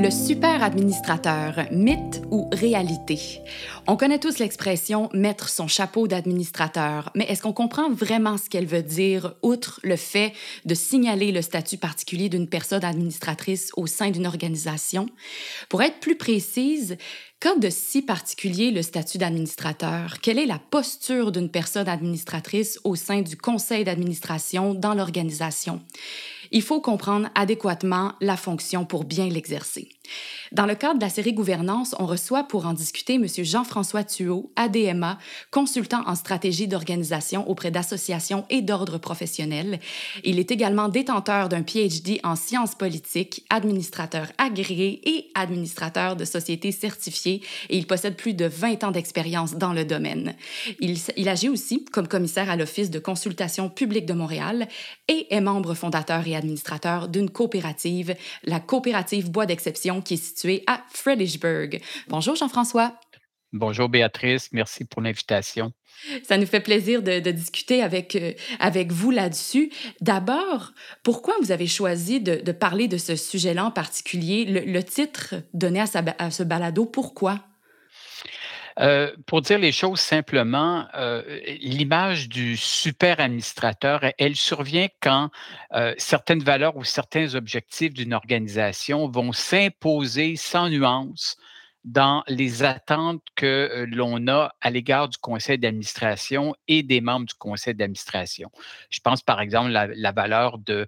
Le super administrateur, mythe ou réalité? On connaît tous l'expression mettre son chapeau d'administrateur, mais est-ce qu'on comprend vraiment ce qu'elle veut dire, outre le fait de signaler le statut particulier d'une personne administratrice au sein d'une organisation? Pour être plus précise, Qu'en de si particulier le statut d'administrateur? Quelle est la posture d'une personne administratrice au sein du conseil d'administration dans l'organisation? Il faut comprendre adéquatement la fonction pour bien l'exercer. Dans le cadre de la série Gouvernance, on reçoit pour en discuter M. Jean-François Thuot, ADMA, consultant en stratégie d'organisation auprès d'associations et d'ordres professionnels. Il est également détenteur d'un PhD en sciences politiques, administrateur agréé et administrateur de sociétés certifiées et il possède plus de 20 ans d'expérience dans le domaine. Il, il agit aussi comme commissaire à l'Office de consultation publique de Montréal et est membre fondateur et administrateur d'une coopérative, la coopérative Bois d'Exception, qui est située à Fredericksburg. Bonjour Jean-François. Bonjour Béatrice, merci pour l'invitation. Ça nous fait plaisir de, discuter avec, euh, avec vous là-dessus. D'abord, pourquoi vous avez choisi de, parler de ce sujet-là en particulier? Le, titre donné à, à ce balado, pourquoi? Euh, pour dire les choses simplement, euh, l'image du super administrateur, elle survient quand euh, certaines valeurs ou certains objectifs d'une organisation vont s'imposer sans nuance dans les attentes que l'on a à l'égard du conseil d'administration et des membres du conseil d'administration. Je pense par exemple à la, valeur de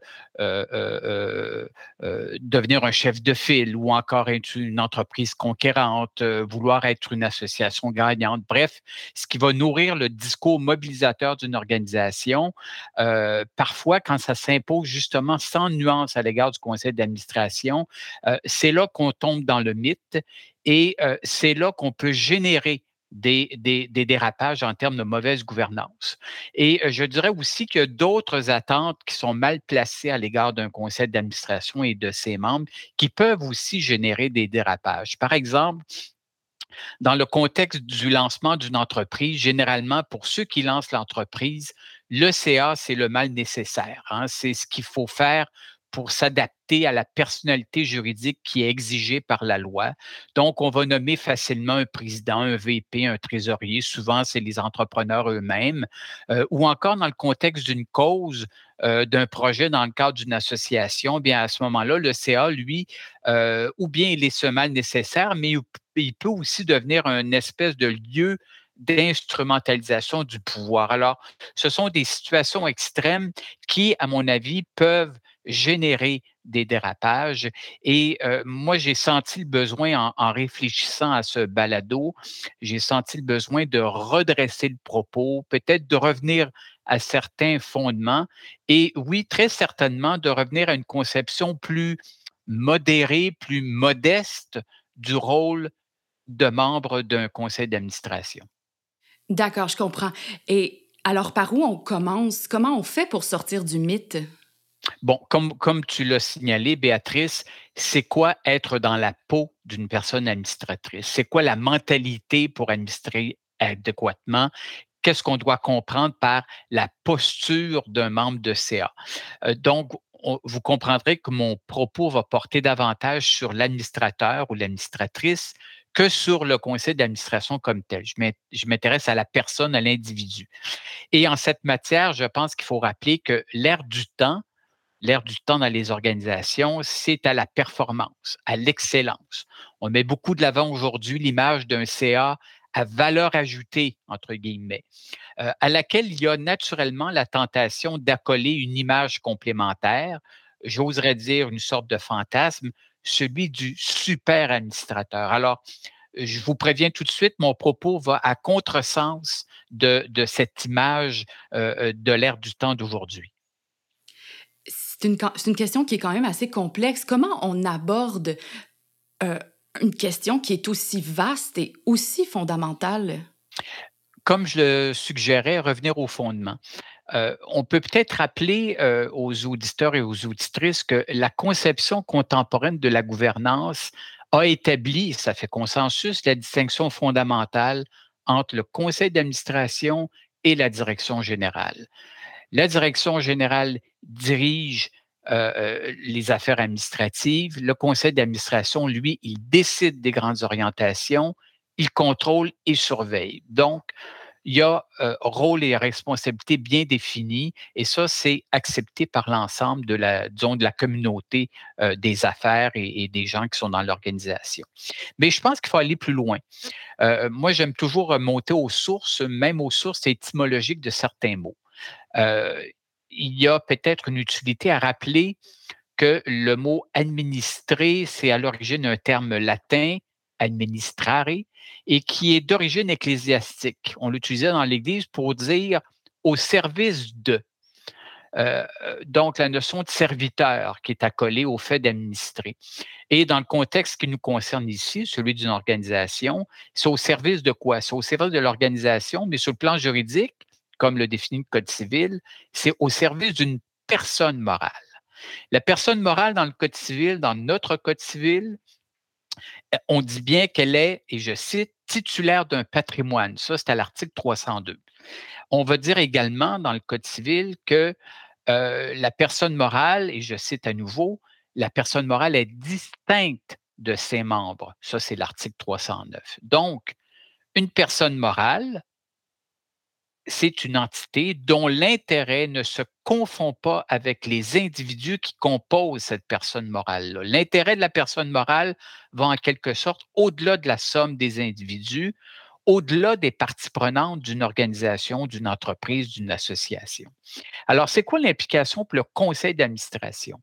devenir un chef de file ou encore être une entreprise conquérante, vouloir être une association gagnante. Bref, ce qui va nourrir le discours mobilisateur d'une organisation, parfois quand ça s'impose justement sans nuance à l'égard du conseil d'administration, c'est là qu'on tombe dans le mythe et c'est là qu'on peut générer des, dérapages en termes de mauvaise gouvernance. Et je dirais aussi qu'il y a d'autres attentes qui sont mal placées à l'égard d'un conseil d'administration et de ses membres qui peuvent aussi générer des dérapages. Par exemple, dans le contexte du lancement d'une entreprise, généralement, pour ceux qui lancent l'entreprise, le CA, c'est le mal nécessaire. Hein. C'est ce qu'il faut faire pour s'adapter à la personnalité juridique qui est exigée par la loi. Donc, on va nommer facilement un président, un VP, un trésorier. Souvent, c'est les entrepreneurs eux-mêmes. Euh, ou encore dans le contexte d'une cause, euh, d'un projet dans le cadre d'une association, bien à ce moment-là, le CA, lui, euh, ou bien il est ce mal nécessaire, mais il peut aussi devenir un espèce de lieu d'instrumentalisation du pouvoir. Alors, ce sont des situations extrêmes qui, à mon avis, peuvent générer des dérapages. Et moi, j'ai senti le besoin, en, réfléchissant à ce balado, j'ai senti le besoin de redresser le propos, peut-être de revenir à certains fondements et oui, très certainement de revenir à une conception plus modérée, plus modeste du rôle de membre d'un conseil d'administration. D'accord, je comprends. Et alors, par où on commence? Comment on fait pour sortir du mythe? Bon, comme, comme tu l'as signalé, Béatrice, c'est quoi être dans la peau d'une personne administratrice? C'est quoi la mentalité pour administrer adéquatement? Qu'est-ce qu'on doit comprendre par la posture d'un membre de CA? Euh, donc, vous comprendrez que mon propos va porter davantage sur l'administrateur ou l'administratrice que sur le conseil d'administration comme tel. Je m'intéresse à la personne, à l'individu. Et en cette matière, je pense qu'il faut rappeler que l'ère du temps, L'air du temps dans les organisations, c'est à la performance, à l'excellence. On met beaucoup de l'avant aujourd'hui l'image d'un CA à valeur ajoutée, entre guillemets, euh, à laquelle il y a naturellement la tentation d'accoler une image complémentaire, j'oserais dire une sorte de fantasme, celui du super administrateur. Alors, je vous préviens tout de suite, mon propos va à contresens de, de cette image euh, euh, de l'ère du temps d'aujourd'hui c'est une, question qui est quand même assez complexe. Comment on aborde euh, une question qui est aussi vaste et aussi fondamentale? Comme je le suggérais, revenir au fondement. Euh, on peut peut-être rappeler euh, aux auditeurs et aux auditrices que la conception contemporaine de la gouvernance a établi, ça fait consensus, la distinction fondamentale entre le conseil d'administration et la direction générale. La direction générale dirige les affaires administratives. Le conseil d'administration, lui, il décide des grandes orientations, il contrôle et surveille. Donc, il y a rôle et responsabilité bien définis et ça, c'est accepté par l'ensemble de la, de la communauté des affaires et, des gens qui sont dans l'organisation. Mais je pense qu'il faut aller plus loin. Moi, j'aime toujours remonter aux sources, même aux sources étymologiques de certains mots. Il y a peut-être une utilité à rappeler que le mot administrer, c'est à l'origine un terme latin, administrare, et qui est d'origine ecclésiastique. On l'utilisait dans l'Église pour dire au service de. Euh, donc, la notion de serviteur qui est accolée au fait d'administrer. Et dans le contexte qui nous concerne ici, celui d'une organisation, c'est au service de quoi? C'est au service de l'organisation, mais sur le plan juridique, comme le définit le Code civil, c'est au service d'une personne morale. La personne morale dans le Code civil, dans notre Code civil, euh, on dit bien qu'elle est, et je cite, titulaire d'un patrimoine. Ça, c'est à l'article 302. On va dire également dans le Code civil que euh, la personne morale, et je cite à nouveau, la personne morale est distincte de ses membres. Ça, c'est l'article 309. Donc, une personne morale, c'est une entité dont l'intérêt ne se confond pas avec les individus qui composent cette personne morale. L'intérêt de la personne morale va en quelque sorte au-delà de la somme des individus, au-delà des parties prenantes d'une organisation, d'une entreprise, d'une association. Alors, c'est quoi l'implication pour le conseil d'administration?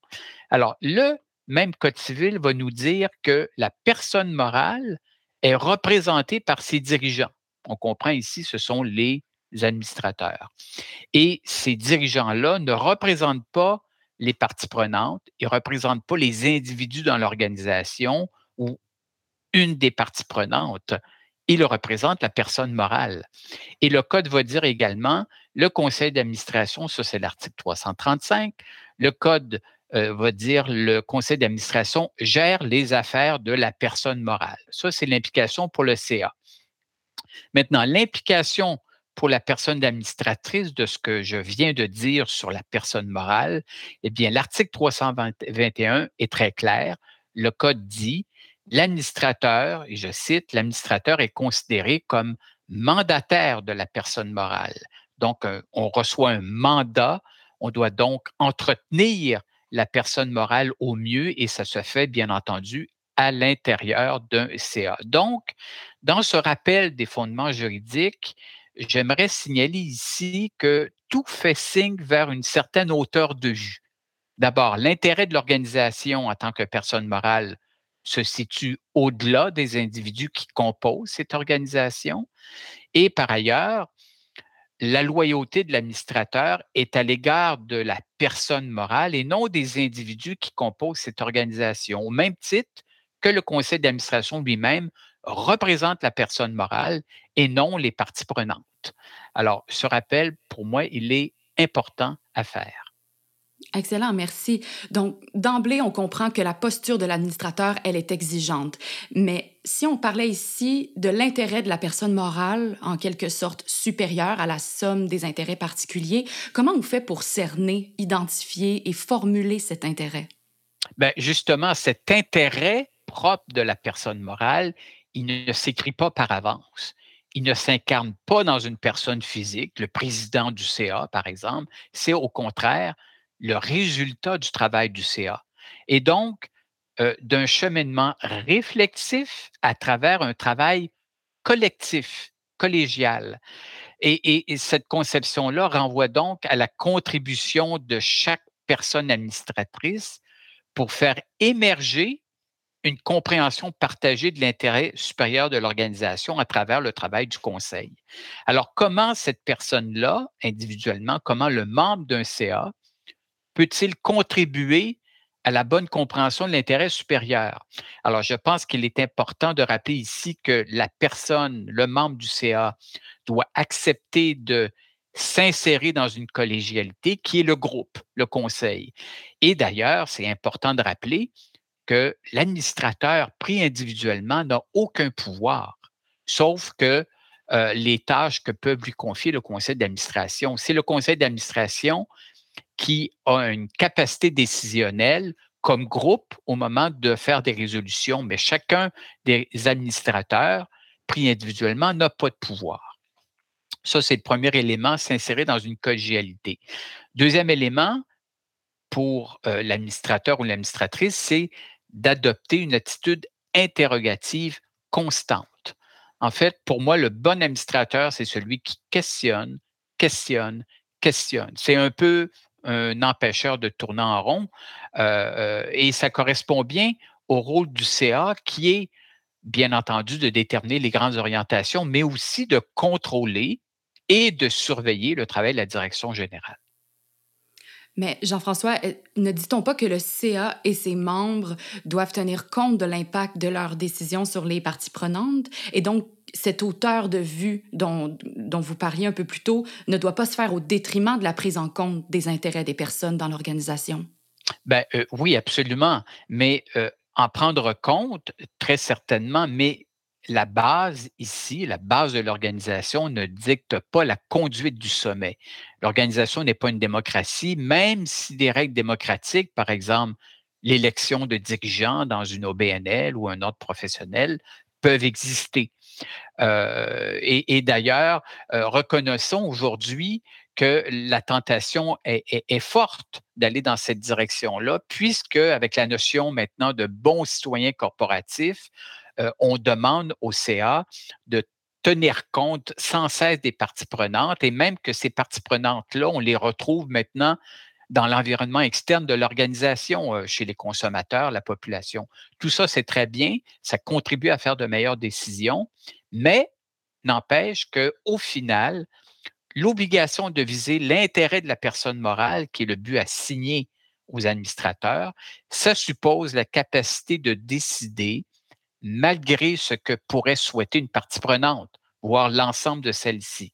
Alors, le même Code civil va nous dire que la personne morale est représentée par ses dirigeants. On comprend ici, ce sont les administrateurs. Et ces dirigeants-là ne représentent pas les parties prenantes, ils ne représentent pas les individus dans l'organisation ou une des parties prenantes. Ils représentent la personne morale. Et le Code va dire également, le conseil d'administration, ça c'est l'article 335, le Code euh, va dire le conseil d'administration gère les affaires de la personne morale. Ça, c'est l'implication pour le CA. Maintenant, l'implication pour la personne administratrice de ce que je viens de dire sur la personne morale, eh bien, l'article 321 est très clair. Le code dit l'administrateur, et je cite, l'administrateur est considéré comme mandataire de la personne morale. Donc, euh, on reçoit un mandat, on doit donc entretenir la personne morale au mieux et ça se fait, bien entendu, à l'intérieur d'un CA. Donc, dans ce rappel des fondements juridiques, j'aimerais signaler ici que tout fait signe vers une certaine hauteur de vue. D'abord, l'intérêt de l'organisation en tant que personne morale se situe au-delà des individus qui composent cette organisation. Et par ailleurs, la loyauté de l'administrateur est à l'égard de la personne morale et non des individus qui composent cette organisation, au même titre que le conseil d'administration lui-même représente la personne morale et non les parties prenantes. Alors, ce rappel, pour moi, il est important à faire. Excellent, merci. Donc, d'emblée, on comprend que la posture de l'administrateur, elle est exigeante. Mais si on parlait ici de l'intérêt de la personne morale, en quelque sorte supérieure à la somme des intérêts particuliers, comment on fait pour cerner, identifier et formuler cet intérêt? Bien, justement, cet intérêt propre de la personne morale, il ne s'écrit pas par avance. Il ne s'incarne pas dans une personne physique, le président du CA, par exemple. C'est au contraire le résultat du travail du CA. Et donc, euh, d'un cheminement réflexif à travers un travail collectif, collégial. Et, et cette conception-là renvoie donc à la contribution de chaque personne administratrice pour faire émerger une compréhension partagée de l'intérêt supérieur de l'organisation à travers le travail du conseil. Alors, comment cette personne-là, individuellement, comment le membre d'un CA peut-il contribuer à la bonne compréhension de l'intérêt supérieur? Alors, je pense qu'il est important de rappeler ici que la personne, le membre du CA, doit accepter de s'insérer dans une collégialité qui est le groupe, le conseil. Et d'ailleurs, c'est important de rappeler que l'administrateur pris individuellement n'a aucun pouvoir, sauf que euh, les tâches que peuvent lui confier le conseil d'administration. C'est le conseil d'administration qui a une capacité décisionnelle comme groupe au moment de faire des résolutions, mais chacun des administrateurs pris individuellement n'a pas de pouvoir. Ça, c'est le premier élément, s'insérer dans une collégialité. Deuxième élément, pour euh, l'administrateur ou l'administratrice, c'est d'adopter une attitude interrogative constante. En fait, pour moi, le bon administrateur, c'est celui qui questionne, questionne, questionne. C'est un peu un empêcheur de tourner en rond euh, euh, et ça correspond bien au rôle du CA qui est, bien entendu, de déterminer les grandes orientations, mais aussi de contrôler et de surveiller le travail de la direction générale. Mais Jean-François, euh, ne dit-on pas que le CA et ses membres doivent tenir compte de l'impact de leurs décisions sur les parties prenantes? Et donc cette hauteur de vue dont, dont vous parliez un peu plus tôt ne doit pas se faire au détriment de la prise en compte des intérêts des personnes dans l'organisation? Ben, euh, oui, absolument. Mais euh, en prendre compte, très certainement, mais la base ici, la base de l'organisation ne dicte pas la conduite du sommet. L'organisation n'est pas une démocratie, même si des règles démocratiques, par exemple l'élection de dirigeants dans une OBNL ou un ordre professionnel, peuvent exister. Euh, et, d'ailleurs, euh, reconnaissons aujourd'hui que la tentation est, est forte d'aller dans cette direction-là, puisque avec la notion maintenant de bons citoyens corporatifs, euh, on demande au CA de tenir compte sans cesse des parties prenantes et même que ces parties prenantes-là, on les retrouve maintenant dans l'environnement externe de l'organisation, euh, chez les consommateurs, la population. Tout ça, c'est très bien, ça contribue à faire de meilleures décisions, mais n'empêche qu'au final, l'obligation de viser l'intérêt de la personne morale, qui est le but à signer aux administrateurs, ça suppose la capacité de décider malgré ce que pourrait souhaiter une partie prenante, voire l'ensemble de celle-ci.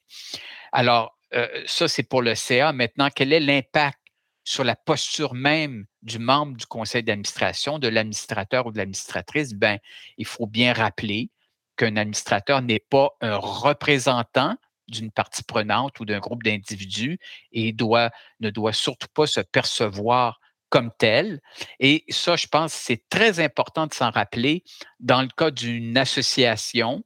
Alors, euh, ça, c'est pour le CA. Maintenant, quel est l'impact sur la posture même du membre du conseil d'administration, de l'administrateur ou de l'administratrice? Ben, il faut bien rappeler qu'un administrateur n'est pas un représentant d'une partie prenante ou d'un groupe d'individus et ne doit surtout pas se percevoir comme tel. Et ça, je pense, c'est très important de s'en rappeler dans le cas d'une association,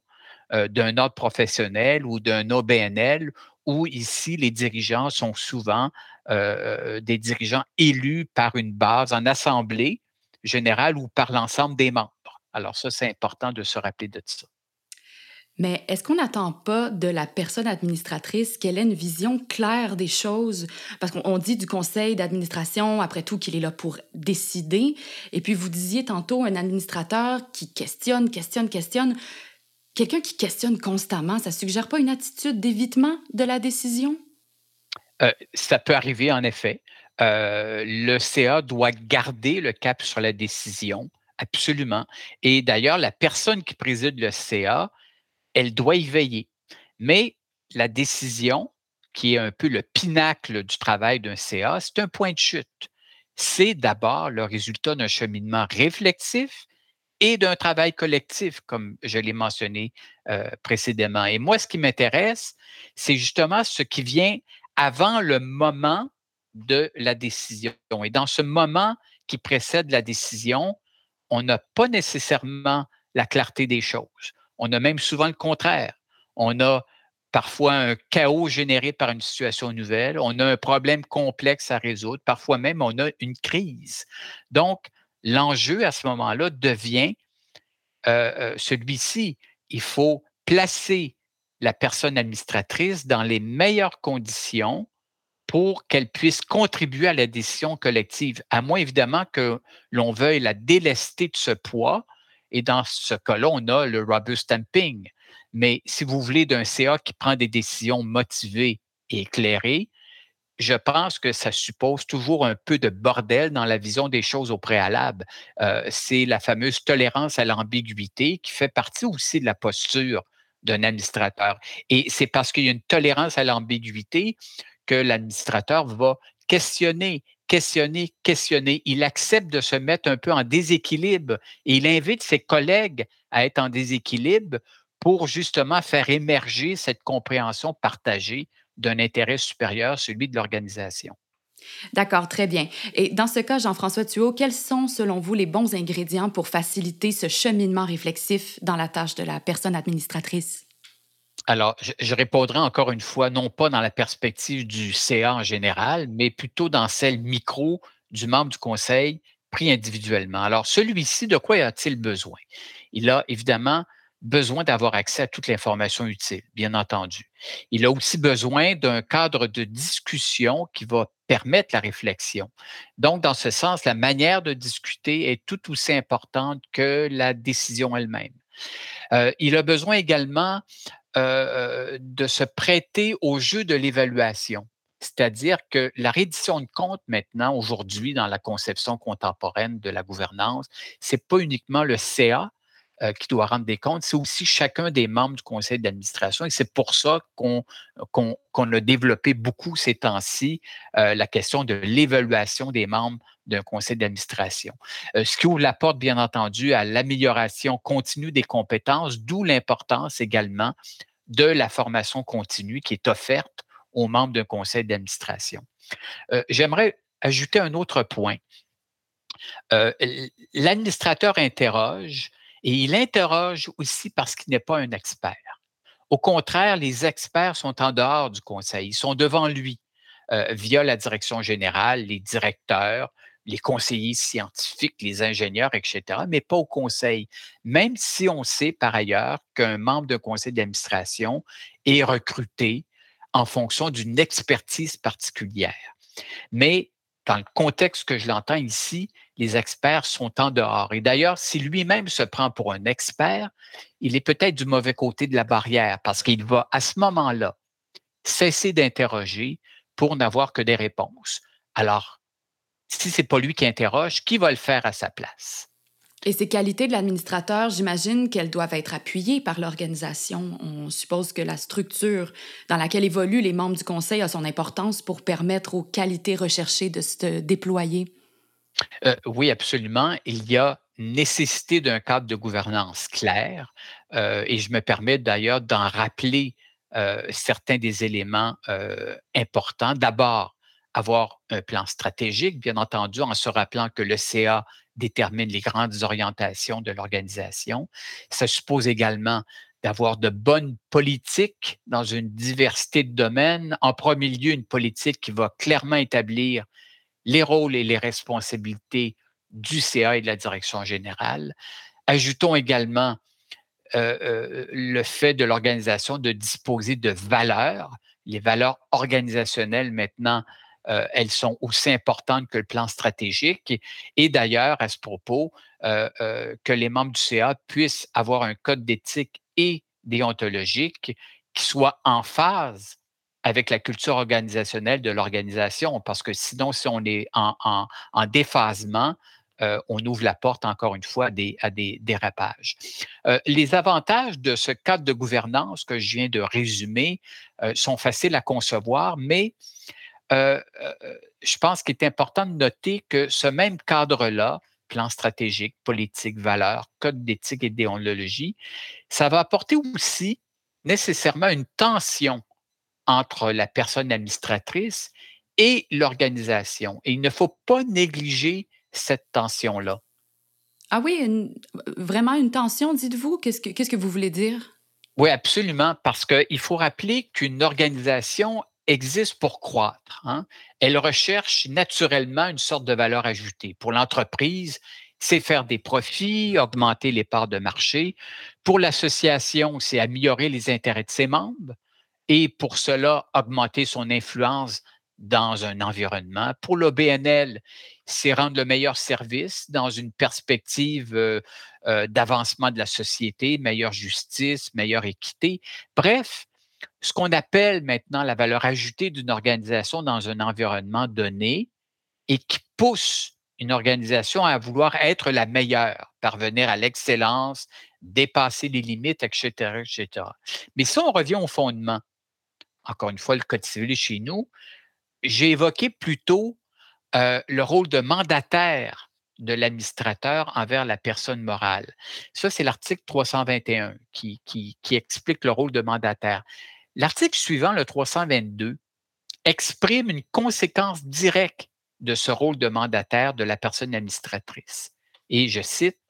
euh, d'un ordre professionnel ou d'un OBNL, où ici, les dirigeants sont souvent euh, des dirigeants élus par une base en assemblée générale ou par l'ensemble des membres. Alors ça, c'est important de se rappeler de ça. Mais est-ce qu'on n'attend pas de la personne administratrice qu'elle ait une vision claire des choses? Parce qu'on dit du conseil d'administration, après tout, qu'il est là pour décider. Et puis, vous disiez tantôt un administrateur qui questionne, questionne, questionne. Quelqu'un qui questionne constamment, ça suggère pas une attitude d'évitement de la décision? Euh, ça peut arriver, en effet. Euh, le CA doit garder le cap sur la décision, absolument. Et d'ailleurs, la personne qui préside le CA, elle doit y veiller. Mais la décision, qui est un peu le pinacle du travail d'un CA, c'est un point de chute. C'est d'abord le résultat d'un cheminement réflexif et d'un travail collectif, comme je l'ai mentionné euh, précédemment. Et moi, ce qui m'intéresse, c'est justement ce qui vient avant le moment de la décision. Et dans ce moment qui précède la décision, on n'a pas nécessairement la clarté des choses. On a même souvent le contraire. On a parfois un chaos généré par une situation nouvelle, on a un problème complexe à résoudre, parfois même on a une crise. Donc, l'enjeu à ce moment-là devient euh, euh, celui-ci. Il faut placer la personne administratrice dans les meilleures conditions pour qu'elle puisse contribuer à la décision collective, à moins évidemment que l'on veuille la délester de ce poids et dans ce cas-là, on a le rubber stamping. Mais si vous voulez d'un CA qui prend des décisions motivées et éclairées, je pense que ça suppose toujours un peu de bordel dans la vision des choses au préalable. Euh, c'est la fameuse tolérance à l'ambiguïté qui fait partie aussi de la posture d'un administrateur. Et c'est parce qu'il y a une tolérance à l'ambiguïté que l'administrateur va questionner, questionner, questionner. Il accepte de se mettre un peu en déséquilibre et il invite ses collègues à être en déséquilibre pour justement faire émerger cette compréhension partagée d'un intérêt supérieur, celui de l'organisation. D'accord, très bien. Et dans ce cas, Jean-François Thuot, quels sont, selon vous, les bons ingrédients pour faciliter ce cheminement réflexif dans la tâche de la personne administratrice? Alors, je, répondrai encore une fois, non pas dans la perspective du CA en général, mais plutôt dans celle micro du membre du conseil pris individuellement. Alors, celui-ci, de quoi a-t-il besoin? Il a évidemment besoin d'avoir accès à toute l'information utile, bien entendu. Il a aussi besoin d'un cadre de discussion qui va permettre la réflexion. Donc, dans ce sens, la manière de discuter est tout aussi importante que la décision elle-même. Euh, il a besoin également euh, de se prêter au jeu de l'évaluation. C'est-à-dire que la reddition de comptes maintenant, aujourd'hui, dans la conception contemporaine de la gouvernance, c'est pas uniquement le CA euh, qui doit rendre des comptes, c'est aussi chacun des membres du conseil d'administration. Et c'est pour ça qu'on a développé beaucoup ces temps-ci euh, la question de l'évaluation des membres d'un conseil d'administration. ce qui ouvre la porte, bien entendu, à l'amélioration continue des compétences, d'où l'importance également de la formation continue qui est offerte aux membres d'un conseil d'administration. Euh, j'aimerais ajouter un autre point. Euh, l'administrateur interroge et il interroge aussi parce qu'il n'est pas un expert. Au contraire, les experts sont en dehors du conseil, ils sont devant lui euh, via la direction générale, les directeurs, les conseillers scientifiques, les ingénieurs, etc., mais pas au conseil. Même si on sait par ailleurs qu'un membre d'un conseil d'administration est recruté en fonction d'une expertise particulière. Mais dans le contexte que je l'entends ici, les experts sont en dehors. Et d'ailleurs, si lui-même se prend pour un expert, il est peut-être du mauvais côté de la barrière parce qu'il va à ce moment-là cesser d'interroger pour n'avoir que des réponses. Alors, si ce n'est pas lui qui interroge, qui va le faire à sa place? Et ces qualités de l'administrateur, j'imagine qu'elles doivent être appuyées par l'organisation. On suppose que la structure dans laquelle évoluent les membres du conseil a son importance pour permettre aux qualités recherchées de se déployer. Euh, oui, absolument. Il y a nécessité d'un cadre de gouvernance clair euh, et je me permets d'ailleurs d'en rappeler euh, certains des éléments importants. D'abord, avoir un plan stratégique, bien entendu, en se rappelant que le CA détermine les grandes orientations de l'organisation. Ça suppose également d'avoir de bonnes politiques dans une diversité de domaines. En premier lieu, une politique qui va clairement établir les rôles et les responsabilités du CA et de la direction générale. Ajoutons également euh, euh, le fait de l'organisation de disposer de valeurs. Les valeurs organisationnelles maintenant euh, elles sont aussi importantes que le plan stratégique. Et, d'ailleurs, à ce propos, que les membres du CA puissent avoir un code d'éthique et déontologique qui soit en phase avec la culture organisationnelle de l'organisation, parce que sinon, si on est en, déphasement, on ouvre la porte, encore une fois, à des, dérapages. les avantages de ce cadre de gouvernance que je viens de résumer sont faciles à concevoir, mais euh, euh, je pense qu'il est important de noter que ce même cadre-là, plan stratégique, politique, valeurs, code d'éthique et déontologie, ça va apporter aussi nécessairement une tension entre la personne administratrice et l'organisation. Et il ne faut pas négliger cette tension-là. Ah oui, vraiment une tension, dites-vous? Qu'est-ce que, qu'est-ce que vous voulez dire? Oui, absolument, parce qu'il faut rappeler qu'une organisation existe pour croître. Hein. Elle recherche naturellement une sorte de valeur ajoutée. Pour l'entreprise, c'est faire des profits, augmenter les parts de marché. Pour l'association, c'est améliorer les intérêts de ses membres et pour cela, augmenter son influence dans un environnement. Pour l'OBNL, c'est rendre le meilleur service dans une perspective euh, euh, d'avancement de la société, meilleure justice, meilleure équité. Bref, ce qu'on appelle maintenant la valeur ajoutée d'une organisation dans un environnement donné et qui pousse une organisation à vouloir être la meilleure, parvenir à l'excellence, dépasser les limites, etc., etc. Mais si on revient au fondement, encore une fois, le Code civil chez nous, j'ai évoqué plutôt euh, le rôle de mandataire de l'administrateur envers la personne morale. Ça, c'est l'article 321 qui, qui, explique le rôle de mandataire. L'article suivant, le 322, exprime une conséquence directe de ce rôle de mandataire de la personne administratrice. Et je cite,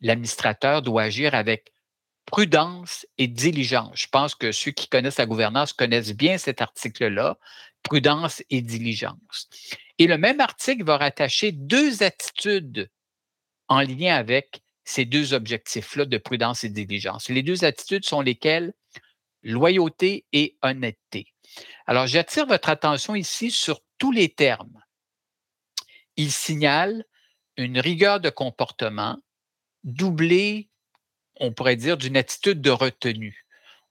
l'administrateur doit agir avec prudence et diligence. Je pense que ceux qui connaissent la gouvernance connaissent bien cet article-là, prudence et diligence. Et le même article va rattacher deux attitudes en lien avec ces deux objectifs-là de prudence et diligence. Les deux attitudes sont lesquelles? Loyauté et honnêteté. Alors, j'attire votre attention ici sur tous les termes. Il signale une rigueur de comportement doublée on pourrait dire, d'une attitude de retenue.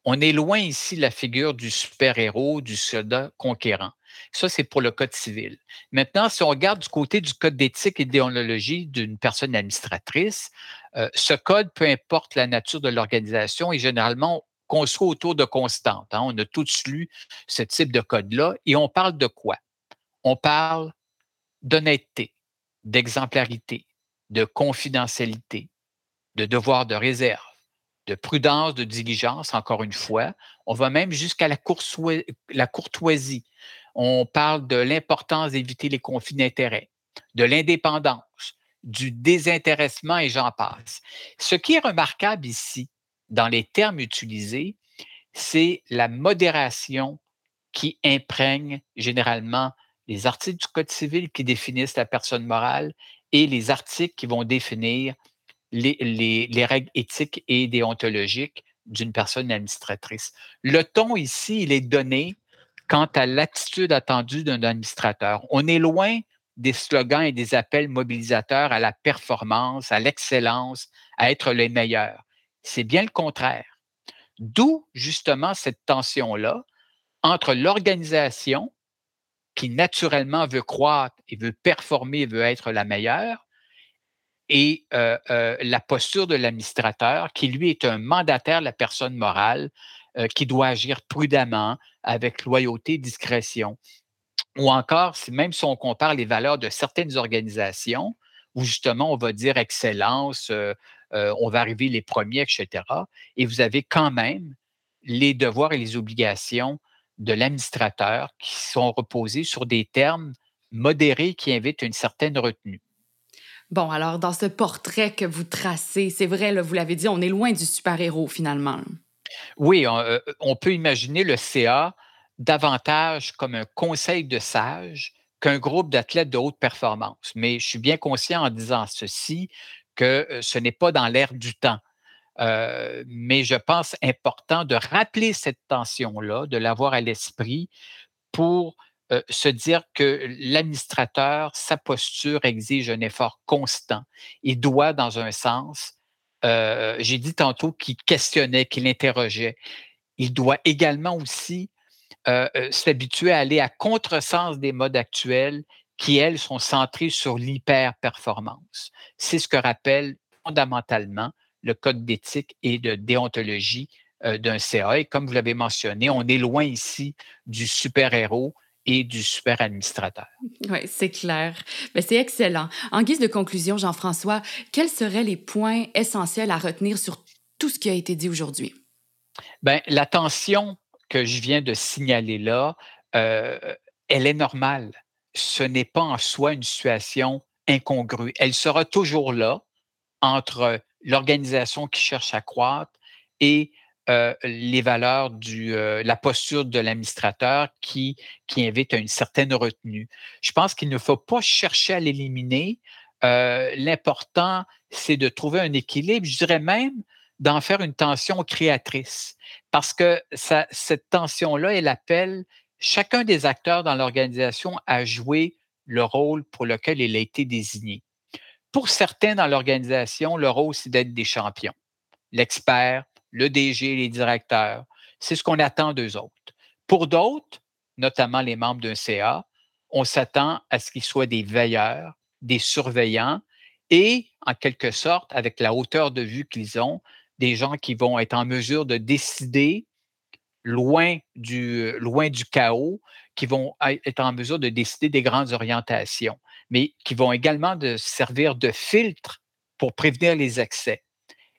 On est loin ici de la figure du super-héros, du soldat conquérant. Ça, c'est pour le Code civil. Maintenant, si on regarde du côté du Code d'éthique et d'idéologie d'une personne administratrice, euh, ce code, peu importe la nature de l'organisation, est généralement construit autour de constantes. Hein. On a tous lu ce type de code-là et on parle de quoi? On parle d'honnêteté, d'exemplarité, de confidentialité, de devoir de réserve, de prudence, de diligence, encore une fois. On va même jusqu'à la, la courtoisie. On parle de l'importance d'éviter les conflits d'intérêts, de l'indépendance, du désintéressement et j'en passe. Ce qui est remarquable ici, dans les termes utilisés, c'est la modération qui imprègne généralement les articles du Code civil qui définissent la personne morale et les articles qui vont définir les, règles éthiques et déontologiques d'une personne administratrice. Le ton ici, il est donné quant à l'attitude attendue d'un administrateur. On est loin des slogans et des appels mobilisateurs à la performance, à l'excellence, à être les meilleurs. C'est bien le contraire. D'où justement cette tension-là entre l'organisation qui naturellement veut croître et veut performer, veut être la meilleure, et la posture de l'administrateur, qui lui est un mandataire, la personne morale, qui doit agir prudemment, avec loyauté, discrétion. Ou encore, même si on compare les valeurs de certaines organisations, où justement on va dire excellence, on va arriver les premiers, etc. Et vous avez quand même les devoirs et les obligations de l'administrateur qui sont reposés sur des termes modérés qui invitent une certaine retenue. Bon, alors dans ce portrait que vous tracez, c'est vrai, vous l'avez dit, on est loin du super-héros finalement. Oui, euh, on, peut imaginer le CA davantage comme un conseil de sages qu'un groupe d'athlètes de haute performance. Mais je suis bien conscient en disant ceci que euh, ce n'est pas dans l'air du temps. Euh, mais je pense important de rappeler cette tension-là, de l'avoir à l'esprit pour euh, se dire que l'administrateur, sa posture exige un effort constant. Il doit, dans un sens, euh, j'ai dit tantôt qu'il questionnait, qu'il interrogeait. Il doit également aussi euh, s'habituer à aller à contresens des modes actuels qui, elles, sont centrés sur l'hyper-performance. C'est ce que rappelle fondamentalement le code d'éthique et de déontologie d'un CA. Et comme vous l'avez mentionné, on est loin ici du super-héros et du super administrateur. Oui, c'est clair. Mais c'est excellent. En guise de conclusion, Jean-François, quels seraient les points essentiels à retenir sur tout ce qui a été dit aujourd'hui? Bien, la tension que je viens de signaler là, euh, elle est normale. Ce n'est pas en soi une situation incongrue. Elle sera toujours là entre l'organisation qui cherche à croître et euh, les valeurs de euh, la posture de l'administrateur qui, qui invite à une certaine retenue. Je pense qu'il ne faut pas chercher à l'éliminer. Euh, l'important, c'est de trouver un équilibre, je dirais même d'en faire une tension créatrice, parce que cette tension-là, elle appelle chacun des acteurs dans l'organisation à jouer le rôle pour lequel il a été désigné. Pour certains dans l'organisation, le rôle, c'est d'être des champions. L'expert, le DG, les directeurs. C'est ce qu'on attend d'eux autres. Pour d'autres, notamment les membres d'un CA, on s'attend à ce qu'ils soient des veilleurs, des surveillants et, en quelque sorte, avec la hauteur de vue qu'ils ont, des gens qui vont être en mesure de décider loin du, chaos, qui vont être en mesure de décider des grandes orientations. mais qui vont également de servir de filtre pour prévenir les excès.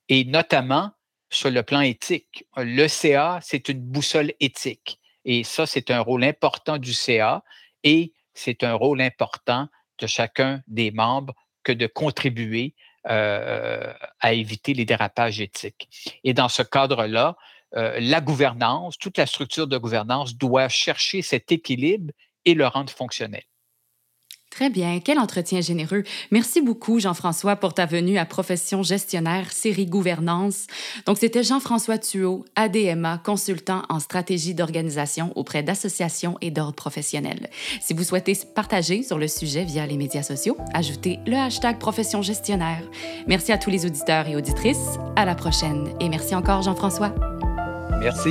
Et notamment sur le plan éthique. Le CA, c'est une boussole éthique. Et ça, c'est un rôle important du CA et c'est un rôle important de chacun des membres que de contribuer euh, à éviter les dérapages éthiques. Et dans ce cadre-là, euh, la gouvernance, toute la structure de gouvernance doit chercher cet équilibre et le rendre fonctionnel. Très bien, quel entretien généreux. Merci beaucoup, Jean-François, pour ta venue à Profession gestionnaire, série gouvernance. Donc, c'était Jean-François Thuot, ADMA, consultant en stratégie d'organisation auprès d'associations et d'ordres professionnels. Si vous souhaitez partager sur le sujet via les médias sociaux, ajoutez le hashtag Profession gestionnaire. Merci à tous les auditeurs et auditrices. À la prochaine. Et merci encore, Jean-François. Merci.